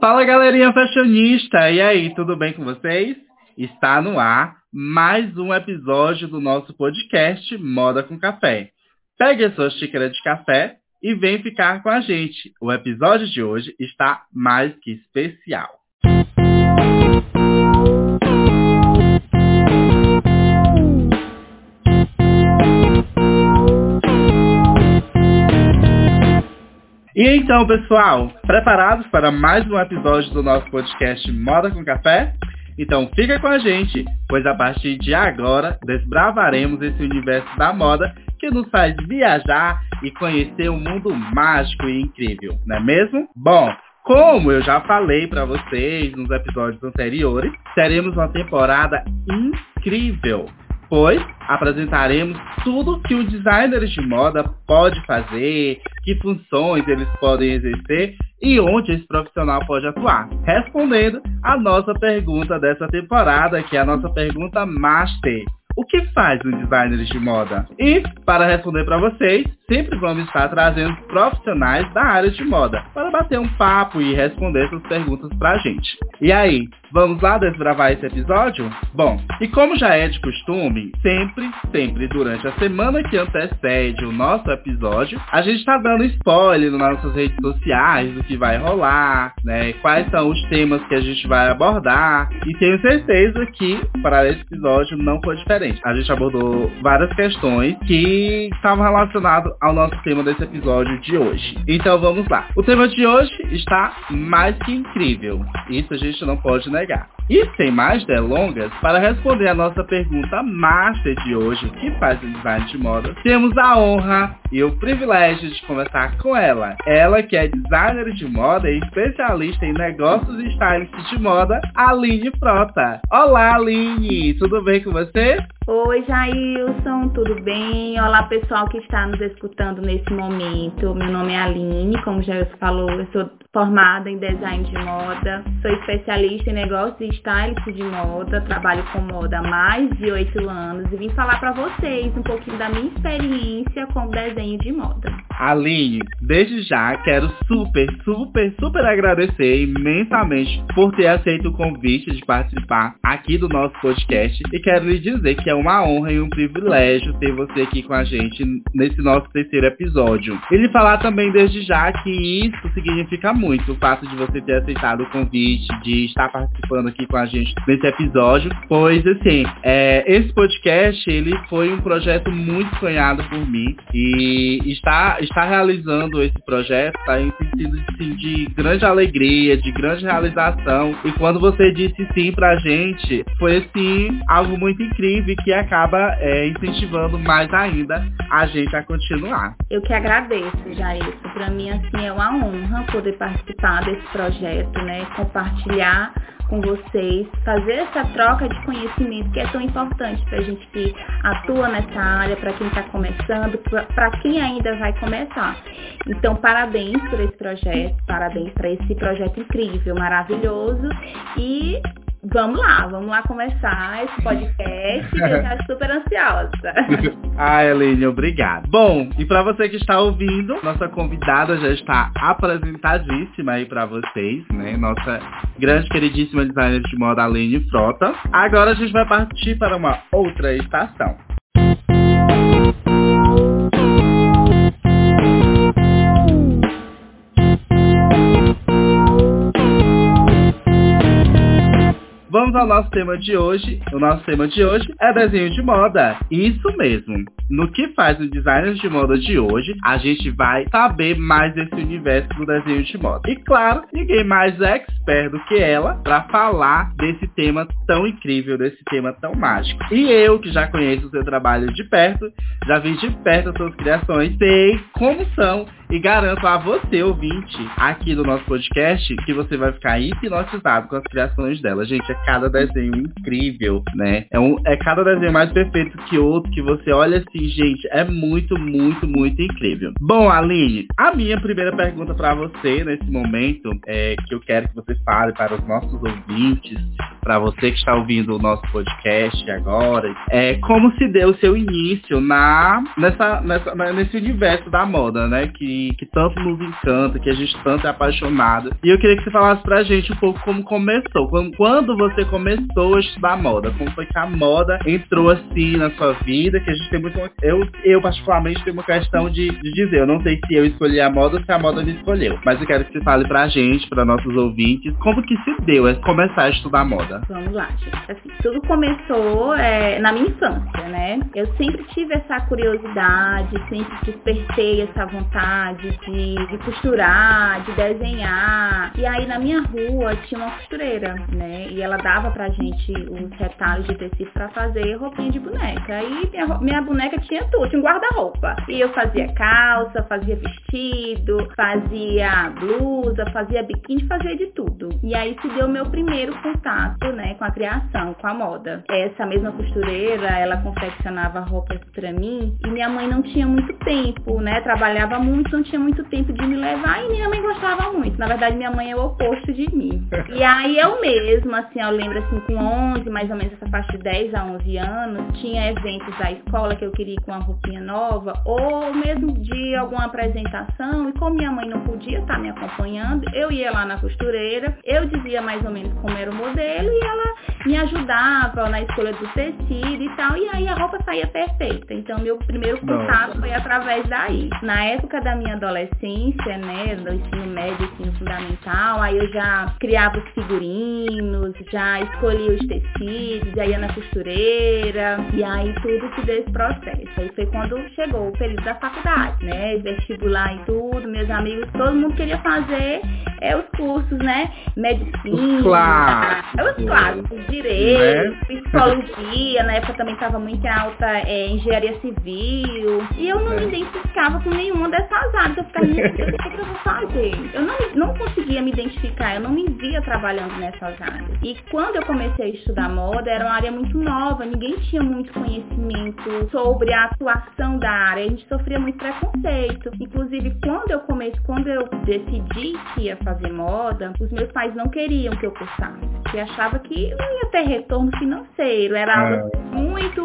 Fala galerinha fashionista, e aí, tudo bem com vocês? Está no ar mais um episódio do nosso podcast Moda com Café. Pegue a sua xícara de café e vem ficar com a gente. O episódio de hoje está mais que especial. E então, pessoal, preparados para mais um episódio do nosso podcast Moda com Café? Então fica com a gente, pois a partir de agora desbravaremos esse universo da moda que nos faz viajar e conhecer um mundo mágico e incrível, não é mesmo? Bom, como eu já falei para vocês nos episódios anteriores, teremos uma temporada incrível pois apresentaremos tudo que o designer de moda pode fazer, que funções eles podem exercer e onde esse profissional pode atuar. Respondendo a nossa pergunta dessa temporada, que é a nossa pergunta master. O que faz um designer de moda? E, para responder para vocês, sempre vamos estar trazendo profissionais da área de moda para bater um papo e responder essas perguntas para a gente. E aí, Vamos lá desbravar esse episódio? Bom, e como já é de costume, sempre, sempre durante a semana que antecede o nosso episódio, a gente está dando spoiler nas nossas redes sociais do que vai rolar, né? Quais são os temas que a gente vai abordar. E tenho certeza que para esse episódio não foi diferente. A gente abordou várias questões que estavam relacionadas ao nosso tema desse episódio de hoje. Então vamos lá. O tema de hoje está mais que incrível. Isso a gente não pode negar. E sem mais delongas, para responder a nossa pergunta master de hoje, que faz o design de moda, temos a honra e o privilégio de conversar com ela. Ela que é designer de moda e especialista em negócios e stylist de moda, Aline Frota. Olá, Aline! Tudo bem com você? Oi, Jailson, tudo bem? Olá, pessoal que está nos escutando nesse momento. Meu nome é Aline, como já falou, eu sou formada em design de moda, sou especialista em negócios e stylist de moda, trabalho com moda há mais de oito anos e vim falar para vocês um pouquinho da minha experiência com desenho de moda. Aline, desde já quero super, super, super agradecer imensamente por ter aceito o convite de participar aqui do nosso podcast e quero lhe dizer que é uma honra e um privilégio ter você aqui com a gente nesse nosso terceiro episódio. E lhe falar também desde já que isso significa muito, o fato de você ter aceitado o convite, de estar participando aqui com a gente nesse episódio, pois assim, é, esse podcast ele foi um projeto muito sonhado por mim e está, está realizando esse projeto está em sentido assim, de grande alegria, de grande realização e quando você disse sim pra gente, foi assim algo muito incrível que acaba é, incentivando mais ainda a gente a continuar. Eu que agradeço, Jair. Para mim, assim, é uma honra poder participar desse projeto, né? Compartilhar com vocês, fazer essa troca de conhecimento que é tão importante para a gente que atua nessa área, para quem está começando, para quem ainda vai começar. Então, parabéns por esse projeto, parabéns para esse projeto incrível, maravilhoso e Vamos lá, vamos lá começar esse podcast que eu já super ansiosa. ah, Helene, obrigado. Bom, e para você que está ouvindo, nossa convidada já está apresentadíssima aí para vocês, né? Nossa grande queridíssima designer de moda, Aline Frota. Agora a gente vai partir para uma outra estação. Vamos ao nosso tema de hoje. O nosso tema de hoje é desenho de moda. Isso mesmo. No que faz o designer de moda de hoje, a gente vai saber mais desse universo do desenho de moda. E claro, ninguém mais é expert do que ela para falar desse tema tão incrível, desse tema tão mágico. E eu, que já conheço o seu trabalho de perto, já vi de perto as suas criações, sei como são e garanto a você, ouvinte, aqui do nosso podcast, que você vai ficar hipnotizado com as criações dela. Gente, é cada desenho incrível, né? É, um, é cada desenho mais perfeito que outro, que você olha assim, gente, é muito, muito, muito incrível. Bom, Aline, a minha primeira pergunta para você nesse momento, é que eu quero que você fale para os nossos ouvintes, para você que está ouvindo o nosso podcast agora, é como se deu o seu início na nessa, nessa nesse universo da moda, né? Que, que tanto nos encanta, que a gente tanto é apaixonado. E eu queria que você falasse pra gente um pouco como começou, quando, quando você começou a estudar moda, como foi que a moda entrou assim na sua vida, que a gente tem muito. Eu, eu particularmente tenho uma questão de, de dizer, eu não sei se eu escolhi a moda ou se a moda me escolheu. Mas eu quero que você fale pra gente, para nossos ouvintes, como que se deu a começar a estudar moda. Vamos lá, gente. Assim, tudo começou é, na minha infância, né? Eu sempre tive essa curiosidade, sempre despertei essa vontade de, de costurar, de desenhar. E aí na minha rua tinha uma costureira, né? E ela dava pra gente os retalhos de tecido pra fazer roupinha de boneca. E minha, minha boneca tinha tudo, tinha um guarda-roupa. E eu fazia calça, fazia vestido, fazia blusa, fazia biquíni, fazia de tudo. E aí se deu meu primeiro contato, né, com a criação, com a moda. Essa mesma costureira, ela confeccionava roupas para mim e minha mãe não tinha muito tempo, né? Trabalhava muito, não tinha muito tempo de me levar e minha mãe gostava muito. Na verdade, minha mãe é o oposto de mim. E aí eu mesma, assim, eu lembro assim, com 11, mais ou menos essa faixa de 10 a 11 anos, tinha eventos da escola que eu queria ir com uma roupinha nova ou mesmo de alguma apresentação e como minha mãe não podia estar me acompanhando, eu ia lá na costureira, eu dizia mais ou menos como era o modelo e ela me ajudava na escolha do tecido e tal, e aí a roupa saía perfeita. Então meu primeiro contato foi através daí. Na época da minha adolescência, né, do ensino médio, ensino fundamental, aí eu já criava os figurinos, já escolhia os tecidos, já ia na costureira, e aí tudo se deu esse processo. Aí foi quando chegou o período da faculdade, né, vestibular e tudo, meus amigos, todo mundo queria fazer é, os cursos, né, medicina, os clássicos, os clássicos direito, né? psicologia, na época também estava muito alta é, engenharia civil. E eu não é. me identificava com nenhuma dessas áreas. Eu ficava, meu Deus, o que, eu vou fazer? Eu não, não conseguia me identificar, eu não me via trabalhando nessas áreas. E quando eu comecei a estudar moda, era uma área muito nova, ninguém tinha muito conhecimento sobre a atuação da área, a gente sofria muito preconceito. Inclusive, quando eu comecei, quando eu decidi que ia fazer moda, os meus pais não queriam que eu cursasse, porque achava que não ia ter retorno financeiro, era algo é. muito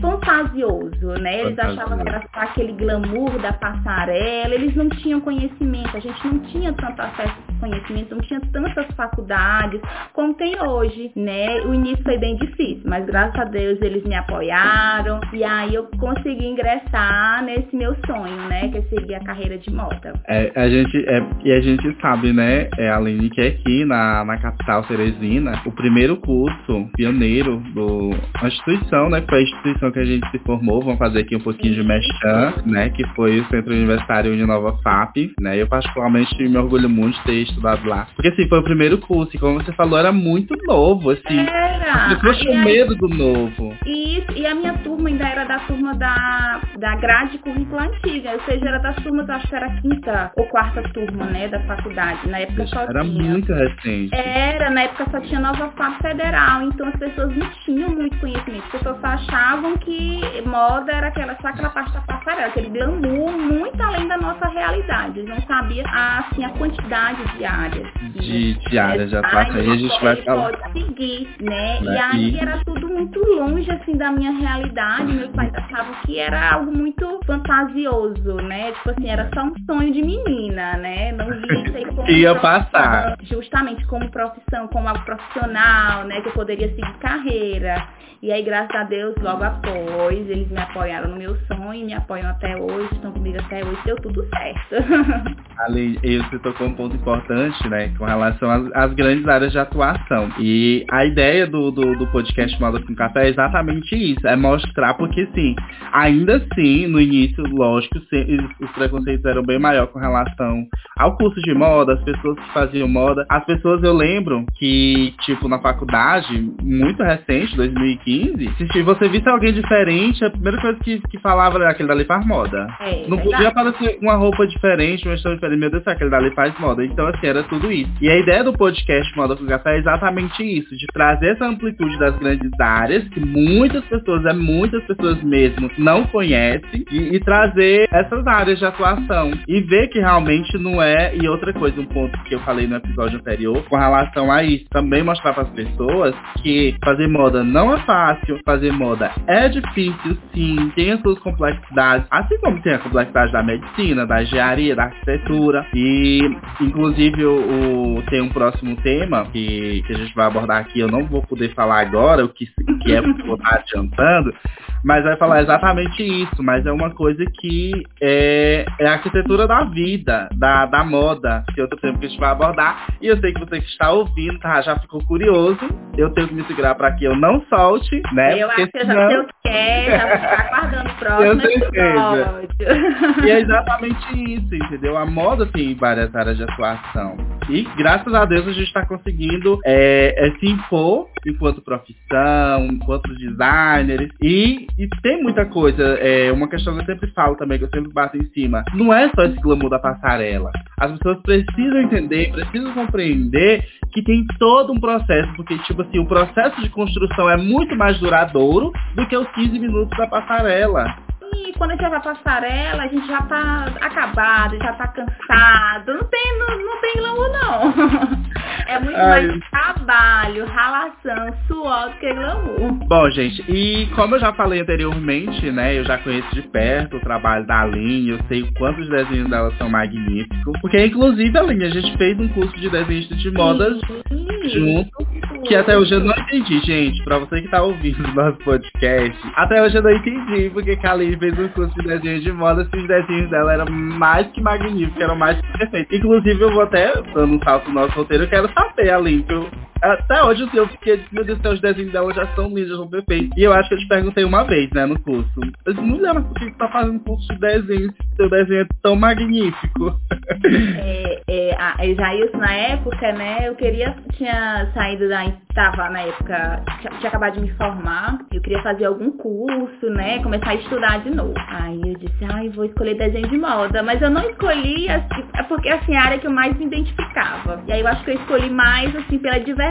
fantasioso, né? Eles achavam que era só aquele glamour da passarela, eles não tinham conhecimento, a gente não tinha tanto acesso a conhecimento, não tinha tantas faculdades como tem hoje, né? O início foi bem difícil, mas graças a Deus eles me apoiaram e aí eu consegui ingressar nesse meu sonho, né? Que é seguir a carreira de moda. É, a gente, é, e a gente sabe, né, é, Aline, que aqui na, na capital Teresina, o primeiro curso pioneiro do uma instituição, né, que foi a instituição que a gente se formou, vamos fazer aqui um pouquinho de mechan, né, que foi o Centro Universitário Uninova FAP, né, eu particularmente me orgulho muito de ter estudado lá, porque assim, foi o primeiro curso e como você falou, era muito novo, assim, era. pessoas tinham medo do novo. Isso, e a minha turma ainda era da turma da, da grade curricular antiga, ou seja, era das turmas, acho que era a quinta ou quarta turma, né, da faculdade, na época só Era tinha. muito recente. Era, na época só tinha Nova FAP Federal, então as pessoas não tinham muito conhecimento, as pessoas só achavam que moda era aquela, só aquela parte da passarela, aquele glamour muito além da nossa realidade, eles não sabiam, assim, a quantidade de áreas. De, de áreas, já tá, aí a gente vai falar. pode seguir, né, né? e aí e... era tudo muito longe, assim, da minha realidade, meus pais achavam que era algo muito fantasioso, né, tipo assim, era só um sonho de menina, né, não via isso aí como Ia passar. Justamente como profissão, como algo profissional, né, que eu poderia seguir carreira. E aí, graças a Deus, logo após, eles me apoiaram no meu sonho, me apoiam até hoje, estão comigo até hoje, deu tudo certo. Ali, você tocou um ponto importante, né, com relação às, às grandes áreas de atuação. E a ideia do, do, do podcast Moda com Café é exatamente isso, é mostrar, porque sim, ainda assim, no início, lógico, os preconceitos eram bem maior com relação ao curso de moda, as pessoas que faziam moda. As pessoas, eu lembro que, tipo, na faculdade, muito recente, 2015, se você visse alguém diferente, a primeira coisa que, que falava era aquele dali faz moda. É, Não podia aparecer uma roupa diferente, uma história diferente. Meu Deus, aquele dali faz moda. Então, assim, era tudo isso. E a ideia do podcast Moda com Café é exatamente isso, de trazer essa amplitude das grandes áreas, que muitas pessoas, é muitas pessoas mesmo, não conhecem, e, e trazer essas áreas de atuação. E ver que realmente não é. E outra coisa, um ponto que eu falei no episódio anterior, com relação a isso, também mostrar para as pessoas que fazer moda não é fácil, fazer moda é difícil, sim, tem as suas complexidades, assim como tem a complexidade da medicina, da engenharia, da arquitetura. E, inclusive, o, o tem um próximo tema que, que a gente vai abordar aqui. Eu não vou poder falar agora o que, que é, vou estar adiantando, mas vai falar exatamente isso. Mas é uma coisa que é, é a arquitetura da vida, da, da moda, que é outro tema que a gente vai abordar. E eu sei que você que está ouvindo tá, já ficou curioso. Eu tenho que me segurar para que eu não solte, né? Eu acho que eu já sei o que é, já está aguardando o próximo episódio. E é exatamente isso, entendeu? A moda tem várias áreas de atuação. E graças a Deus a gente está conseguindo é, é, se impor enquanto profissão, enquanto designers. E, e tem muita coisa. É, uma questão que eu sempre falo também, que eu sempre bato em cima. Não é só esse glamour da passarela. As pessoas precisam entender, precisam compreender que tem todo um processo. Porque, tipo assim, o processo de construção é muito mais duradouro do que os 15 minutos da passarela. E quando a gente vai pra passarela, a gente já tá acabado, já tá cansado. Não tem, não, não tem glamour, não. É muito Ai. mais trabalho, ralação, suor do que glamour. Bom, gente, e como eu já falei anteriormente, né? Eu já conheço de perto o trabalho da Aline, eu sei o quanto os desenhos dela são magníficos. Porque, inclusive, Aline, a gente fez um curso de desenhista de modas junto. Que até hoje eu não entendi, gente. Pra você que tá ouvindo o nosso podcast, até hoje eu não entendi porque a Aline fez um curso de desenho de moda se os desenhos dela eram mais que magníficos, eram mais que perfeitos. Inclusive, eu vou até, dando um salto no nosso roteiro, eu quero saber, Aline, que eu até hoje eu fiquei, meu Deus os desenhos dela já são lindos, já são perfeitos. E eu acho que eu te perguntei uma vez, né, no curso. Eu disse, mulher, mas por que você tá fazendo curso de desenho se seu desenho é tão magnífico? É, é, a Isaías, na época, né, eu queria, tinha saído da, tava na época, tinha, tinha acabado de me formar, eu queria fazer algum curso, né, começar a estudar de novo. Aí eu disse, ai, vou escolher desenho de moda. Mas eu não escolhi, assim, é porque assim, a área que eu mais me identificava. E aí eu acho que eu escolhi mais, assim, pela diversidade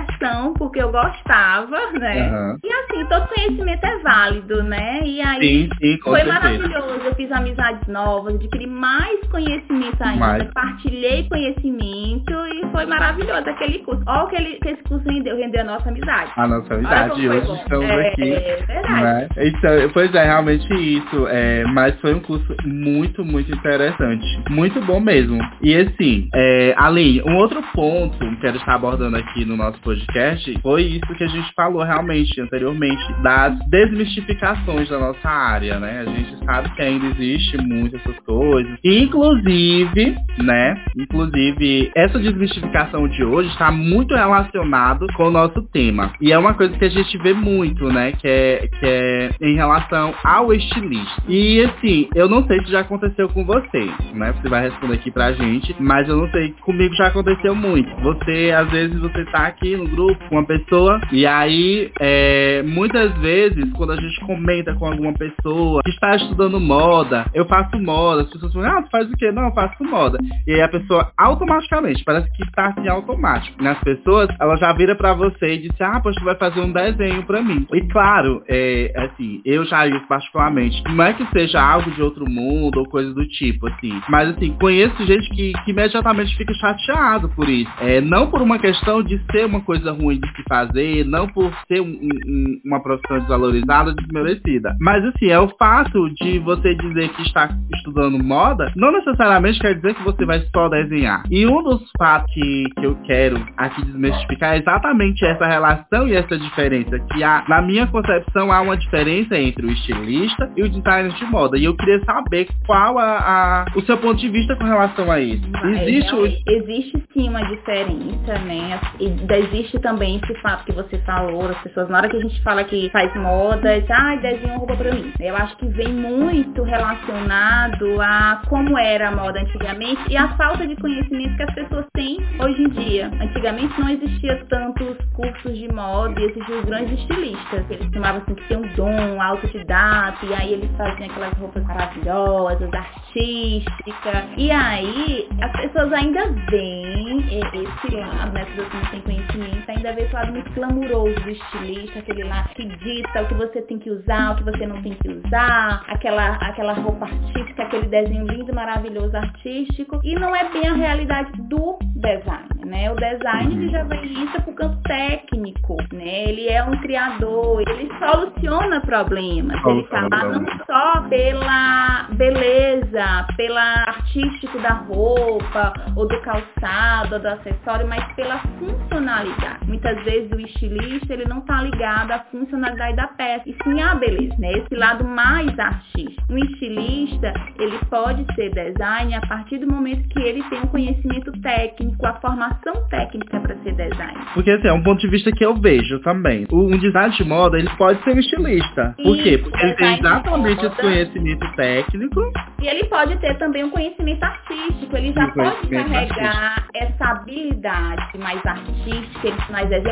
porque eu gostava, né? Uhum. E assim, todo conhecimento é válido, né? E aí sim, sim, foi certeza. maravilhoso. Eu fiz amizades novas, adquiri mais conhecimento ainda, mais. partilhei conhecimento e foi maravilhoso aquele curso. Olha o que, ele, que esse curso rendeu, rendeu a nossa amizade. A nossa amizade, hoje bom. estamos é, aqui. É verdade. Né? Então, pois é, realmente isso. É, mas foi um curso muito, muito interessante. Muito bom mesmo. E assim, é, Aline, um outro ponto que quero estar abordando aqui no nosso podcast foi isso que a gente falou realmente anteriormente, das desmistificações da nossa área, né? A gente sabe que ainda existe muitas essas coisas. Inclusive, né? Inclusive, essa desmistificação de hoje está muito relacionado com o nosso tema. E é uma coisa que a gente vê muito, né? Que é, que é em relação ao estilista. E assim, eu não sei se já aconteceu com você, né? Você vai responder aqui pra gente, mas eu não sei, comigo já aconteceu muito. Você, às vezes, você tá aqui no grupo com uma pessoa. E aí, é, muitas vezes, quando a gente comenta com alguma pessoa que está estudando moda, eu faço moda, as pessoas falam, ah, tu faz o quê? Não, eu faço moda. E aí a pessoa automaticamente, parece que está assim automático. Nas pessoas, ela já vira para você e diz, ah, poxa, tu vai fazer um desenho para mim. E claro, é, assim, eu já isso particularmente, não é que seja algo de outro mundo ou coisa do tipo, assim. Mas assim, conheço gente que, que imediatamente fica chateado por isso. É, não por uma questão de ser uma coisa ruim de se fazer, não por ser um, um, uma profissão desvalorizada, desmerecida. Mas assim, é o fato de você dizer que está estudando moda, não necessariamente quer dizer que você vai só desenhar. E um dos fatos que, que eu quero aqui desmistificar é exatamente essa relação e essa diferença. Que há, na minha concepção, há uma diferença entre o estilista e o designer de moda. E eu queria saber qual a, a o seu ponto de vista com relação a isso. Existe, o... existe sim uma diferença, né? E existe também esse fato que você falou, as pessoas, na hora que a gente fala que faz moda, diz, ah, desenha uma roupa pra mim. Eu acho que vem muito relacionado a como era a moda antigamente e a falta de conhecimento que as pessoas têm hoje em dia. Antigamente não existia tantos cursos de moda e existiam grandes estilistas. Eles chamavam assim que ter um dom autodidata e aí eles faziam aquelas roupas maravilhosas, artísticas. E aí as pessoas ainda veem esse lado, né? Você não tem conhecimento, ainda vê esse lado muito glamuroso do estilista, aquele lá que dita o que você tem que usar, o que você não tem que usar, aquela, aquela roupa artística, aquele desenho lindo, maravilhoso, artístico. E não é bem a realidade do design, né? O design ele já vem isso pro campo técnico, né? Ele é um criador, ele soluciona problemas. Ele tá lá não só pela beleza, pela artístico da roupa, ou do calçado, ou do acessório, mas pela funcionalidade. Muitas vezes o estilista ele não tá ligado à funcionalidade da peça, e sim à beleza, né? Esse lado mais artístico. Um estilista, ele pode ser design a partir do momento que ele tem um conhecimento técnico, a formação técnica para ser design. Porque assim, é um ponto de vista que eu vejo também. Um design de moda, ele pode ser um estilista. Por quê? Porque ele tem exatamente esse conhecimento técnico. E ele pode ter também um conhecimento artístico. Ele já pode carregar artístico. essa habilidade mais artística, exemplo,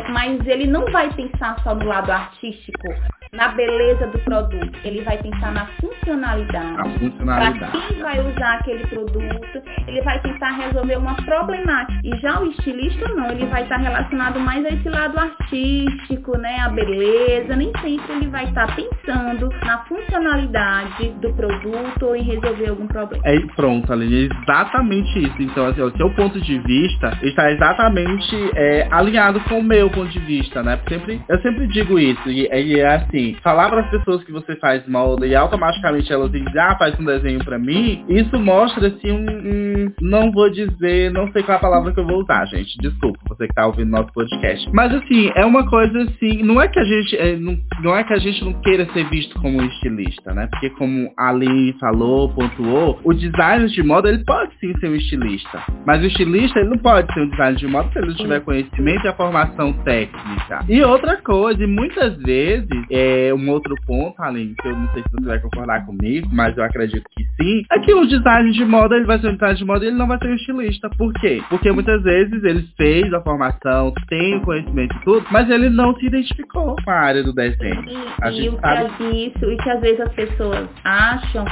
mas ele não vai pensar só no lado artístico na beleza do produto, ele vai pensar na funcionalidade. Para quem vai usar aquele produto, ele vai tentar resolver uma problemática. E já o estilista não, ele vai estar relacionado mais a esse lado artístico, né, a beleza. Nem sempre ele vai estar pensando na funcionalidade do produto ou em resolver algum problema. É pronto, Aline, é exatamente isso. Então, assim, o seu ponto de vista está exatamente é, alinhado com o meu ponto de vista, né? Sempre, eu sempre digo isso, e, e é assim, falar para as pessoas que você faz molda e automaticamente elas dizem, ah, faz um desenho para mim, isso mostra assim um, um, não vou dizer, não sei qual é a palavra que eu vou usar, gente. Desculpa, você que tá ouvindo nosso podcast. Mas assim, é uma coisa assim, não é que a gente é, não, não é que a gente não queira ser visto como estilista, né? Porque como a Aline falou, pontuou, o designer de moda ele pode sim ser um estilista. Mas o estilista ele não pode ser um designer de moda se ele não tiver conhecimento a formação técnica. E outra coisa, e muitas vezes, é, é, um outro ponto, Aline, que eu não sei se você vai concordar comigo, mas eu acredito que sim, é que o design de moda, ele vai ser um design de moda e ele não vai ser um estilista. Por quê? Porque muitas vezes ele fez a formação, tem o conhecimento e tudo, mas ele não se identificou com a área do desenho. E, e o que isso, e que às vezes as pessoas acham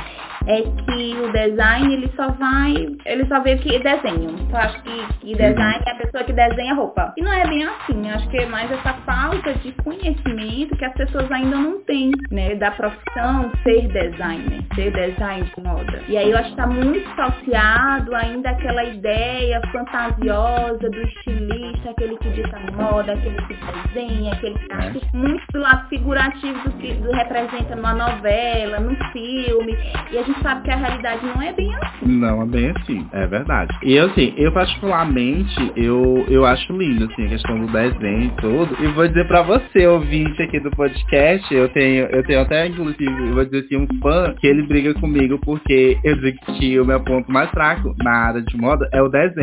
é que o design ele só vai, ele só vê que desenho. Eu acho que, que design é a pessoa que desenha roupa. E não é bem assim. Acho que é mais essa falta de conhecimento que as pessoas ainda não têm, né? Da profissão ser designer, ser design de moda. E aí eu acho que está muito associado ainda àquela ideia fantasiosa do estilista, aquele que dita moda, aquele que desenha, aquele que tá muito do lado figurativo do que representa numa novela, num filme. E a gente sabe que a realidade não é bem assim. Não é bem assim, é verdade. E assim, eu particularmente, eu, eu acho lindo, assim, a questão do desenho e tudo. E vou dizer pra você, ouvinte aqui do podcast, eu tenho, eu tenho até, inclusive, eu vou dizer assim, um fã que ele briga comigo porque eu digo que o meu ponto mais fraco na área de moda é o desenho.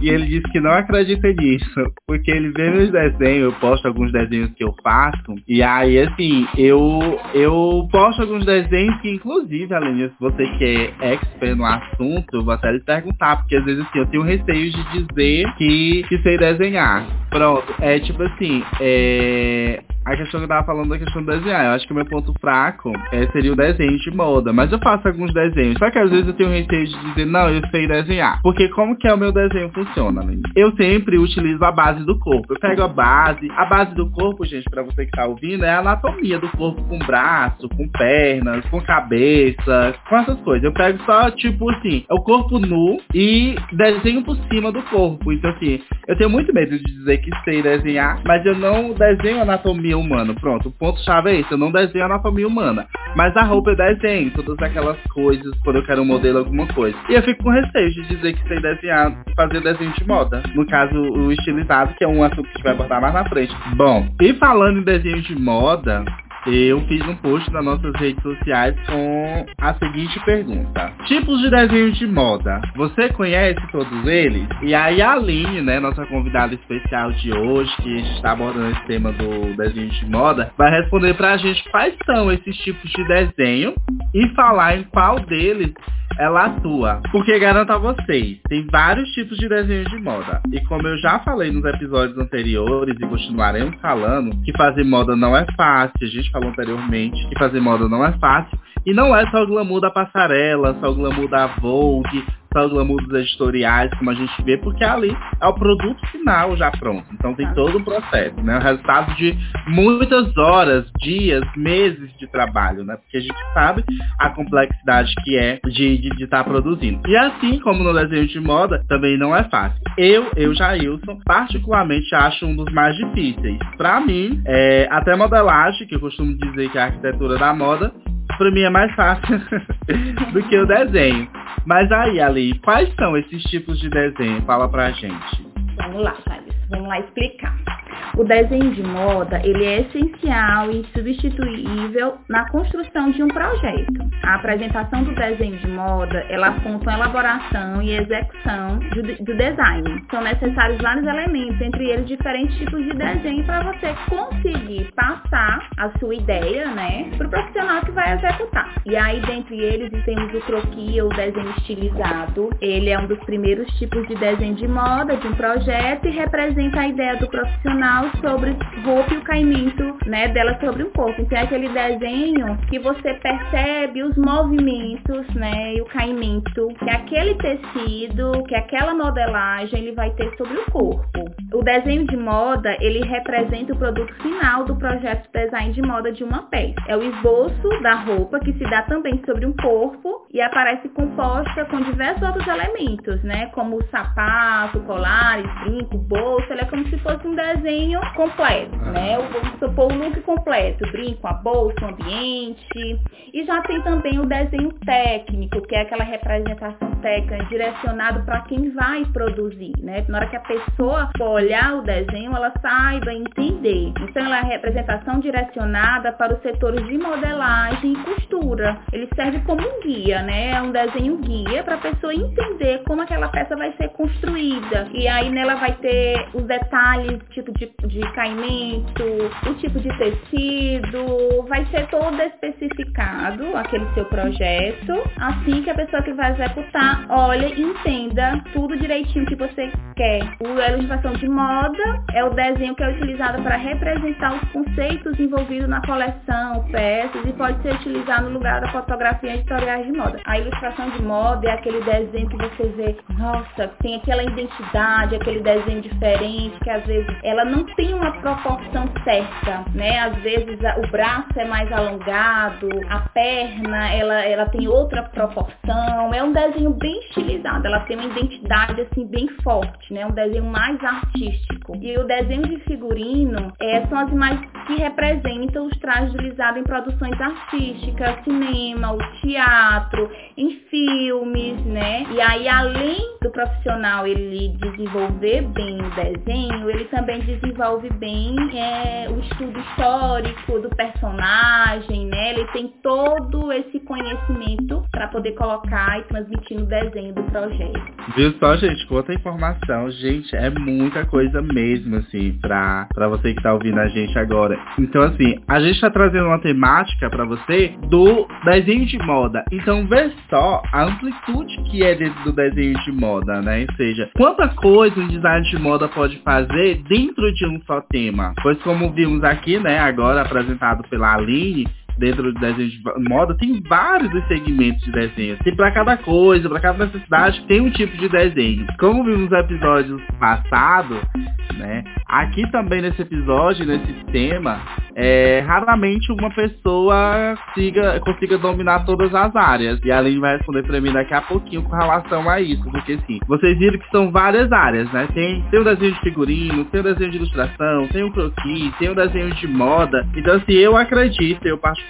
E ele disse que não acredita nisso, porque ele vê meus desenhos, eu posto alguns desenhos que eu faço, e aí, assim, eu, eu posto alguns desenhos que, inclusive, Aline, se você que é expert no assunto, vou até lhe perguntar, porque às vezes, assim, eu tenho receio de dizer que, que sei desenhar. Pronto, é tipo assim, é a questão que eu tava falando da questão do desenhar. Eu acho que o meu ponto fraco é, seria o desenho de moda. Mas eu faço alguns desenhos. Só que às vezes eu tenho receio de dizer, não, eu sei desenhar. Porque como que é o meu desenho funciona, né? Eu sempre utilizo a base do corpo. Eu pego a base. A base do corpo, gente, para você que tá ouvindo, é a anatomia do corpo com braço, com pernas, com cabeça, com essas coisas. Eu pego só, tipo assim, é o corpo nu e desenho por cima do corpo. Então, assim, eu tenho muito medo de dizer que sei desenhar, mas eu não desenho anatomia humana. Pronto, o ponto-chave é esse. Eu não desenho anatomia humana. Mas a roupa eu desenho, todas aquelas coisas, quando eu quero um modelo, alguma coisa. E eu fico com receio de dizer que sei desenhar, fazer desenho de moda. No caso, o estilizado, que é um assunto que a gente vai abordar mais na frente. Bom, e falando em desenho de moda, eu fiz um post nas nossas redes sociais com a seguinte pergunta. Tipos de desenhos de moda. Você conhece todos eles? E aí a Aline, né, nossa convidada especial de hoje, que está abordando esse tema do desenho de moda, vai responder pra gente quais são esses tipos de desenho e falar em qual deles ela atua. Porque garanto a vocês, tem vários tipos de desenhos de moda. E como eu já falei nos episódios anteriores e continuaremos falando, que fazer moda não é fácil. A gente falou anteriormente que fazer moda não é fácil. E não é só o glamour da passarela, só o glamour da Vogue, só o glamour dos editoriais, como a gente vê, porque ali é o produto final já pronto. Então tem todo um processo, né? O resultado de muitas horas, dias, meses de trabalho, né? Porque a gente sabe a complexidade que é de estar de, de tá produzindo. E assim como no desenho de moda, também não é fácil. Eu, eu Jailson, particularmente acho um dos mais difíceis. Para mim, é, até modelagem, que eu costumo dizer que é a arquitetura da moda, para mim é mais fácil do que o desenho. Mas aí, Ali, quais são esses tipos de desenho? Fala pra gente. Vamos lá, Thales. Vamos lá explicar. O desenho de moda, ele é essencial e substituível na construção de um projeto. A apresentação do desenho de moda, ela aponta a elaboração e execução do, do design. São necessários vários elementos, entre eles diferentes tipos de desenho para você conseguir passar a sua ideia, né, para o profissional que vai executar. E aí, dentre eles, temos o croquis, ou desenho estilizado. Ele é um dos primeiros tipos de desenho de moda de um projeto e representa a ideia do profissional sobre roupa e o caimento né, dela sobre o corpo. Então é aquele desenho que você percebe os movimentos né, e o caimento que aquele tecido, que aquela modelagem ele vai ter sobre o corpo. O desenho de moda, ele representa o produto final do projeto de design de moda de uma peça. É o esboço da roupa que se dá também sobre um corpo e aparece composta com diversos outros elementos, né? Como sapato, colares, brinco, bolsa. Ela é como se fosse um desenho completo, né? Vamos supor o look completo, brinco, a bolsa, o ambiente. E já tem também o desenho técnico, que é aquela representação técnica direcionado para quem vai produzir, né? Na hora que a pessoa for olhar o desenho, ela saiba entender. Então ela é a representação direcionada para os setores de modelagem e costura. Ele serve como um guia, né? É um desenho guia para a pessoa entender como aquela peça vai ser construída. E aí nela vai ter os detalhes, tipo de de caimento, o tipo de tecido, vai ser todo especificado aquele seu projeto, assim que a pessoa que vai executar olha e entenda tudo direitinho que você quer. O ilustração de moda é o desenho que é utilizado para representar os conceitos envolvidos na coleção, peças e pode ser utilizado no lugar da fotografia editorial de moda. A ilustração de moda é aquele desenho que você vê, nossa, tem aquela identidade, aquele desenho diferente que às vezes ela não tem uma proporção certa, né? Às vezes o braço é mais alongado, a perna ela, ela tem outra proporção. É um desenho bem estilizado, ela tem uma identidade assim bem forte, né? Um desenho mais artístico. E o desenho de figurino é, são as imagens que representam os trajes utilizados em produções artísticas, cinema, o teatro, em filmes, né? E aí além do profissional ele desenvolver bem o desenho, ele também desenvolve desenvolve bem é, o estudo histórico do personagem, né? Ele tem todo esse conhecimento para poder colocar e transmitir no desenho do projeto. Viu só, gente? Quanta informação. Gente, é muita coisa mesmo, assim, pra, pra você que tá ouvindo a gente agora. Então, assim, a gente tá trazendo uma temática para você do desenho de moda. Então, vê só a amplitude que é dentro do desenho de moda, né? Ou seja, quanta coisa um design de moda pode fazer dentro de um só tema. Pois como vimos aqui, né, agora apresentado pela Aline, dentro do desenho de moda, tem vários segmentos de desenho. Tem para cada coisa, para cada necessidade, tem um tipo de desenho. Como vimos nos episódios passados, né? Aqui também nesse episódio, nesse tema, é, raramente uma pessoa consiga, consiga dominar todas as áreas. E a Aline vai responder para mim daqui a pouquinho com relação a isso, porque sim, vocês viram que são várias áreas, né? Tem, tem o desenho de figurino, tem o desenho de ilustração, tem o croquis, tem o desenho de moda. Então, assim, eu acredito, eu particularmente,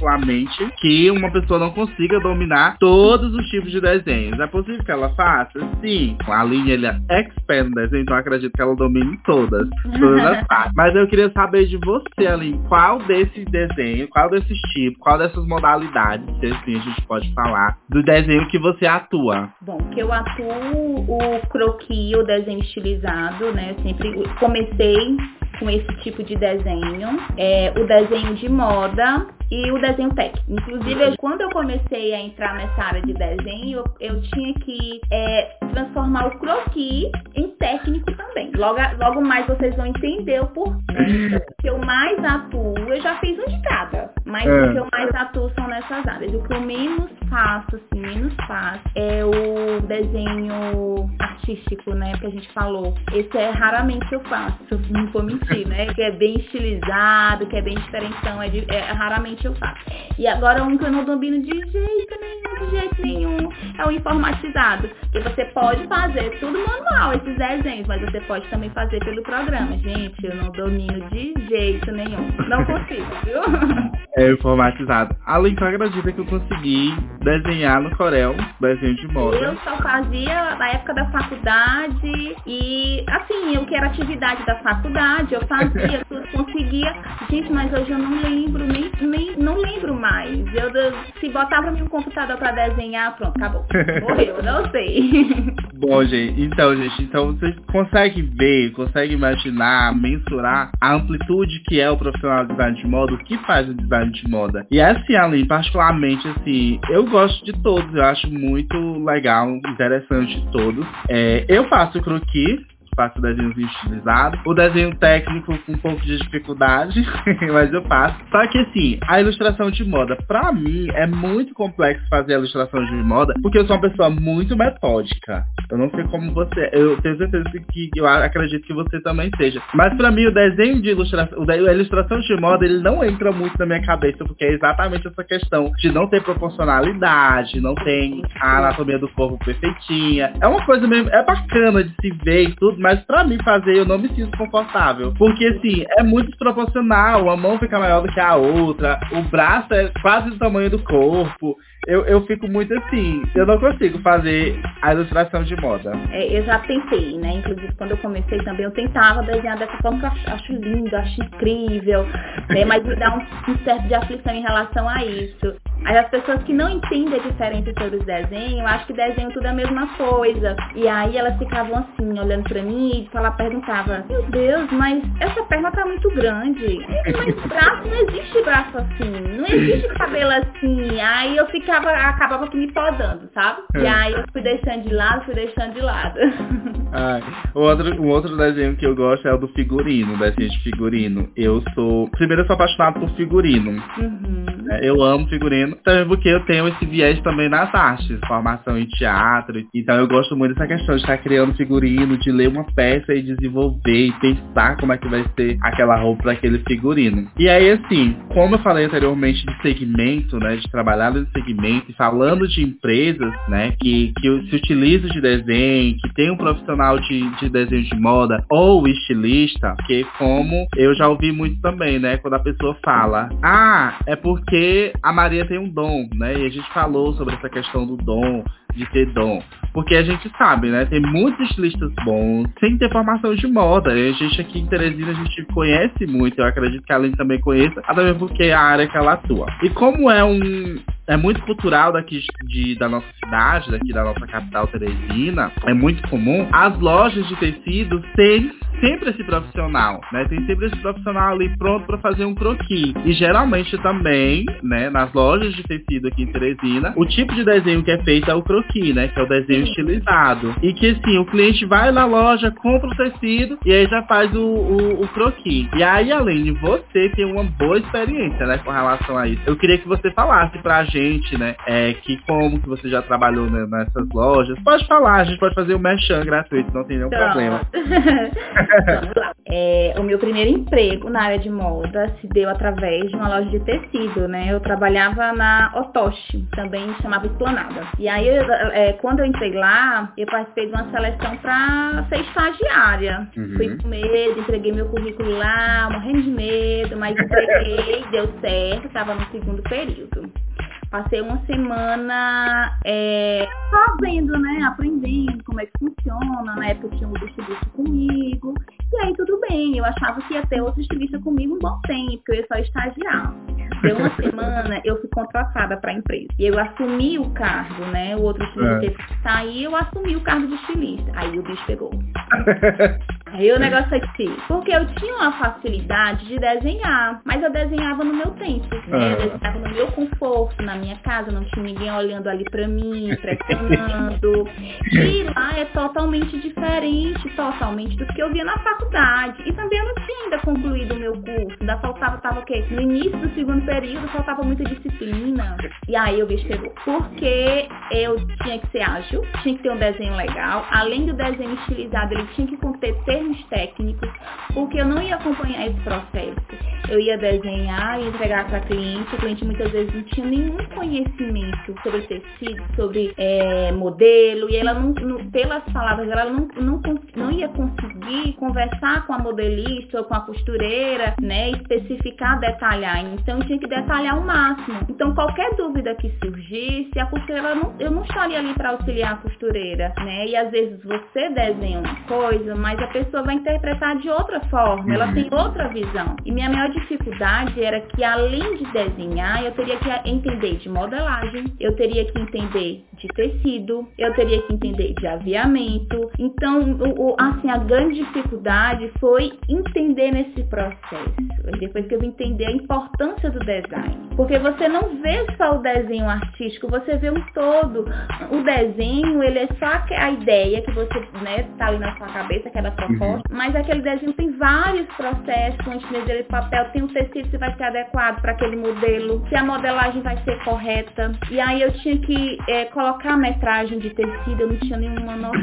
que uma pessoa não consiga dominar todos os tipos de desenhos. É possível que ela faça? Sim. A Aline, ele é expert no desenho, então eu acredito que ela domine todas, todas as partes. Mas eu queria saber de você, Aline, qual qual desse desenho, qual desses tipos, qual dessas modalidades, se assim a gente pode falar, do desenho que você atua? Bom, que eu atuo o croquis, o desenho estilizado, né? Sempre comecei com esse tipo de desenho, é, o desenho de moda e o desenho técnico. Inclusive, quando eu comecei a entrar nessa área de desenho, eu, eu tinha que é, transformar o croquis em técnico também. Logo, logo mais vocês vão entender o porquê. O que eu mais atuo, eu já fiz um de cada, mas é. o que eu mais atuo são nessas áreas. O que eu menos faço, assim, menos faço, é o desenho artístico, né, que a gente falou. Esse é raramente eu faço, não vou mentir, né, que é bem estilizado, que é bem diferentão, é, de, é raramente eu faço. E agora um que eu não domino de jeito nenhum, de jeito nenhum, é o informatizado. Que você pode fazer tudo manual, esses desenhos, mas você pode também fazer pelo programa. Gente, eu não domino de jeito nenhum. Não consigo, viu? É informatizado. Além que eu acredito que eu consegui desenhar no Corel, desenho de moda. Eu só fazia na época da faculdade e, assim, eu que era atividade da faculdade, eu fazia tudo, conseguia. Gente, mas hoje eu não lembro, nem, nem não lembro mais. Eu, se botava no computador para desenhar, pronto, acabou. Morreu, não sei. Bom, gente, então, gente, então vocês conseguem ver, conseguem imaginar, mensurar a amplitude que é o profissional de design de moda, o que faz o design de moda. E assim, Aline, particularmente, assim, eu gosto de todos, eu acho muito legal, interessante todos. É, eu faço croquis, faço desenhos estilizados. O desenho técnico com um pouco de dificuldade, mas eu faço. Só que assim, a ilustração de moda, pra mim, é muito complexo fazer a ilustração de moda, porque eu sou uma pessoa muito metódica. Eu não sei como você. Eu tenho certeza que eu acredito que você também seja. Mas pra mim, o desenho de ilustração, a ilustração de moda, ele não entra muito na minha cabeça, porque é exatamente essa questão de não ter proporcionalidade, não tem a anatomia do corpo perfeitinha. É uma coisa mesmo, é bacana de se ver e tudo, mas pra mim fazer eu não me sinto confortável. Porque assim, é muito desproporcional. A mão fica maior do que a outra, o braço é quase do tamanho do corpo eu, eu fico muito assim, eu não consigo fazer a ilustração de moda. É, eu já tentei, né? Inclusive quando eu comecei também, eu tentava desenhar dessa forma que eu acho, lindo, acho incrível, né? mas me dá um, um, certo de aflição em relação a isso. Aí as pessoas que não entendem a diferença sobre os desenhos, acho que desenho tudo é a mesma coisa. E aí elas ficavam assim, olhando pra mim e fala, perguntava, meu Deus, mas essa perna tá muito grande. Mas braço, não existe braço assim, não existe cabelo assim. Aí eu ficava acaba, acabava me podando, sabe? É. E aí eu fui deixando de lado, fui deixando de lado. Ah, o outro, o outro desenho que eu gosto é o do figurino, desenho de figurino. Eu sou. Primeiro eu sou apaixonado por figurino. Uhum. É, eu amo figurino, também porque eu tenho esse viés também nas artes, formação em teatro. Então eu gosto muito dessa questão de estar criando figurino, de ler uma peça e desenvolver e pensar como é que vai ser aquela roupa para aquele figurino. E aí, assim, como eu falei anteriormente de segmento, né? De trabalhar nesse segmento falando de empresas, né, que, que se utilizam de desenho, que tem um profissional de, de desenho de moda ou estilista, que como eu já ouvi muito também, né, quando a pessoa fala, ah, é porque a Maria tem um dom, né, e a gente falou sobre essa questão do dom, de ter dom. Porque a gente sabe, né? Tem muitos estilistas bons sem ter formação de moda. E a gente aqui em Teresina, a gente conhece muito. Eu acredito que a Aline também conheça, até mesmo porque é a área que ela atua. E como é um, é muito cultural daqui de, da nossa cidade, daqui da nossa capital Teresina, é muito comum as lojas de tecido terem sempre esse profissional, né? Tem sempre esse profissional ali pronto para fazer um croquis. E geralmente também, né, nas lojas de tecido aqui em Teresina, o tipo de desenho que é feito é o croquis, né? Que é o desenho estilizado. E que assim, o cliente vai na loja, compra o tecido e aí já faz o, o, o croquis. E aí, Aline, você tem uma boa experiência, né, com relação a isso. Eu queria que você falasse pra gente, né, é, que como que você já trabalhou né, nessas lojas. Pode falar, a gente pode fazer um merchan gratuito, não tem nenhum então, problema. é, o meu primeiro emprego na área de moda se deu através de uma loja de tecido, né? Eu trabalhava na Otoshi, também chamava Esplanada. E aí, é, quando eu entrei lá, eu participei de uma seleção para ser estagiária. Uhum. Fui com medo, entreguei meu currículo lá, morrendo de medo, mas entreguei, deu certo, estava no segundo período. Passei uma semana é, fazendo, né? Aprendendo como é que funciona. Na época tinha um estilista comigo. E aí tudo bem. Eu achava que ia ter outro estilista comigo um bom tempo, eu ia só estagiar. Deu uma semana, eu fui contratada para a empresa. E eu assumi o cargo, né? O outro é. teve que sair, eu assumi o cargo de estilista. Aí o bicho pegou. Aí o negócio foi assim, porque eu tinha uma facilidade de desenhar, mas eu desenhava no meu tempo, né? Eu desenhava no meu conforto, na minha casa, não tinha ninguém olhando ali pra mim, pressionando. e lá é totalmente diferente, totalmente do que eu via na faculdade. E também eu não tinha ainda concluído o meu curso, ainda faltava, tava o quê? No início do segundo período, faltava muita disciplina. E aí o bicho pegou. Porque eu tinha que ser ágil, tinha que ter um desenho legal, além do desenho estilizado, ele tinha que conter termos técnicos, porque eu não ia acompanhar esse processo. Eu ia desenhar e entregar para cliente, o cliente muitas vezes não tinha nenhum conhecimento sobre tecido, sobre é, modelo, e ela não, não, pelas palavras ela não, não, não ia conseguir conversar com a modelista ou com a costureira, né, especificar, detalhar. Então tinha que detalhar o máximo. Então qualquer dúvida que surgisse, a costureira não, eu não estaria ali para auxiliar a costureira, né? E às vezes você desenha uma coisa, mas a pessoa vai interpretar de outra forma, ela tem uhum. outra visão. E minha maior dificuldade era que além de desenhar, eu teria que entender de modelagem, eu teria que entender de tecido, eu teria que entender de aviamento. Então, o, o, assim, a grande dificuldade foi entender nesse processo. Depois que eu entender a importância do design. Porque você não vê só o desenho artístico, você vê um todo. O desenho, ele é só a ideia que você, né, tá ali na sua cabeça, aquela proposta, uhum. mas aquele desenho tem vários processos, antes de de papel, tem um tecido que vai ser adequado para aquele modelo, se a modelagem vai ser correta. E aí eu tinha que é, colocar a metragem de tecido, eu não tinha nenhuma noção.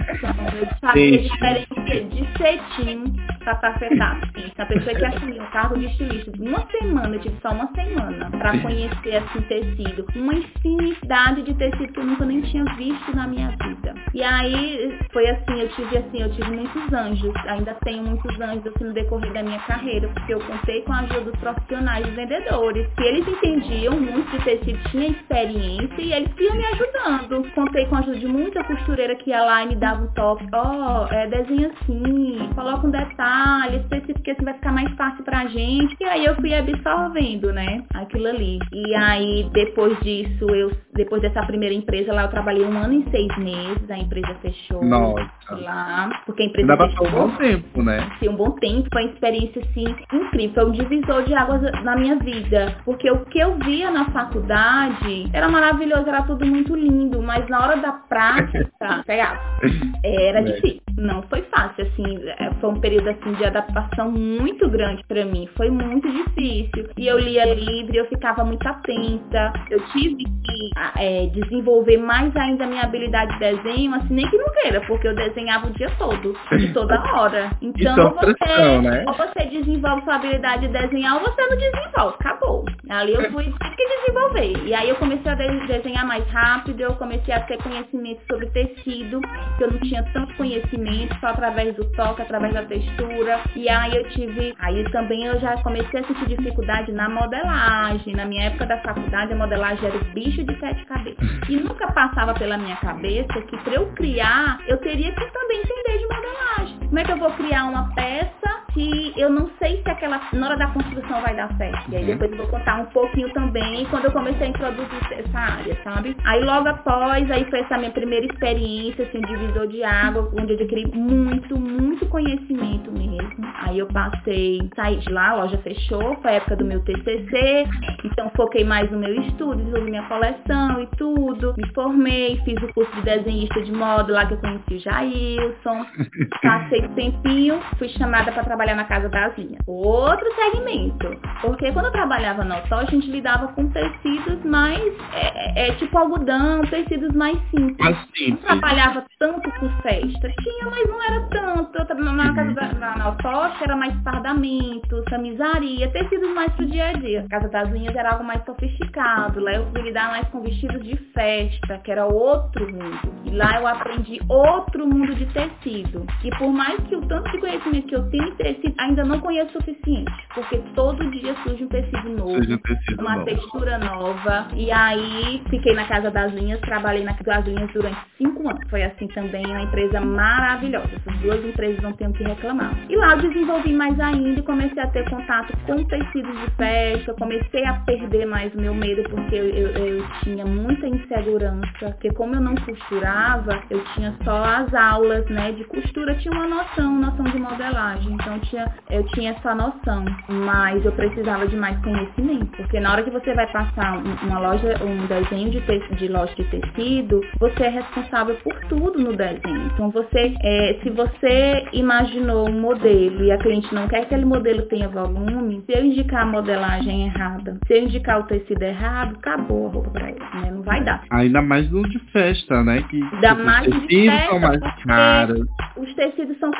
Eu sabia a diferença de cetim para tafetá. A pessoa que assumiu o cargo de estilista uma semana, eu tive só uma semana para conhecer assim tecido. Uma infinidade de tecido que eu nunca nem tinha visto na minha vida. E aí foi assim, eu tive assim, eu tive muitos anjos, ainda tenho muitos anjos assim no decorrer da minha carreira, porque eu contei com a ajuda dos profissionais dos vendedores, que eles entendiam muito de tecido, tinha experiência e eles iam me ajudando. Contei com a ajuda de muita costureira que ia lá e me dava um toque, ó, oh, é, desenha assim, coloca um detalhe específico que assim vai ficar mais fácil pra gente. E aí eu fui absorvendo, né, aquilo ali. E aí depois disso, eu, depois dessa primeira empresa lá, eu trabalhei um ano e seis meses, a empresa fechou. Nossa. Lá, porque a empresa Ainda fechou. um bom tempo, né? Sim, um bom tempo, foi uma experiência assim incrível, foi um divisor de águas na minha vida, porque o que eu via na faculdade era maravilhoso, era tudo muito lindo, mas na hora da prática, era é. difícil. Não foi fácil, assim, é, foi um período assim de adaptação muito grande para mim, foi muito difícil. E eu lia livre, eu ficava muito atenta, eu tive que é, desenvolver mais ainda a minha habilidade de desenho, assim, nem que não queira, porque eu desenhava o dia todo, toda hora. Então, é você, né? ou você desenvolve sua habilidade de desenhar ou você não desenvolve, acabou. Ali eu fui tive que desenvolver. E aí eu comecei a desenhar mais rápido, eu comecei a ter conhecimento sobre tecido, que eu não tinha tanto conhecimento, só através do toque, através da textura. E aí eu tive, aí também eu já comecei a sentir dificuldade na modelagem. Na minha época da faculdade, a modelagem era o bicho de sete cabeças. E nunca passava pela minha cabeça que para eu criar, eu teria que também entender de modelagem. Como é que eu vou criar uma peça que eu não sei se aquela, na hora da construção vai dar certo. E aí uhum. depois eu vou contar um pouquinho também quando eu comecei a introduzir essa área, sabe? Aí logo após, aí foi essa minha primeira experiência, assim, divisor de água, onde eu adquiri muito, muito conhecimento mesmo. Aí eu passei, saí de lá, a loja fechou, foi a época do meu TCC, então foquei mais no meu estudo, desenvolvi minha coleção e tudo, me formei, fiz o curso de desenhista de moda lá que eu conheci o Jailson, passei um tempinho, fui chamada para trabalhar na casa da Azinha. Outro segmento. Porque quando eu trabalhava no hotel, a gente lidava com tecidos mais, é, é, é tipo algodão, tecidos mais simples. Mais simples. Não trabalhava tanto com festa. Tinha, mas não era tanto. Na casa da na, na era mais fardamento, camisaria, tecidos mais pro dia a dia. A casa das Unhas era algo mais sofisticado. Lá eu fui lidar mais com vestidos de festa, que era outro mundo. E lá eu aprendi outro mundo de tecido. E por mais que o tanto de conhecimento que eu tenho tecido, ainda não conheço o suficiente, porque todo dia surge um tecido novo, um tecido uma novo. textura nova. E aí fiquei na Casa das Linhas, trabalhei na Casa das Linhas durante cinco anos. Foi assim também uma empresa maravilhosa. Essas duas empresas não tenho que reclamar. E lá eu desenvolvi mais ainda e comecei a ter contato com tecidos de festa, comecei a perder mais o meu medo, porque eu, eu, eu tinha muita insegurança, porque como eu não costurava, eu tinha só as aulas, né, de costura, tinha uma noção, noção de modelagem, então tinha, eu tinha essa noção, mas eu precisava de mais conhecimento, porque na hora que você vai passar uma loja, um desenho de, te, de loja de tecido, você é responsável por tudo no desenho. Então você, é, se você imaginou um modelo e a cliente não quer que aquele modelo tenha volume, se eu indicar a modelagem errada, se eu indicar o tecido errado, acabou a roupa pra ele, né? Não vai dar. Ainda mais no de festa, né? Que Dá mais tecidos são mais caros.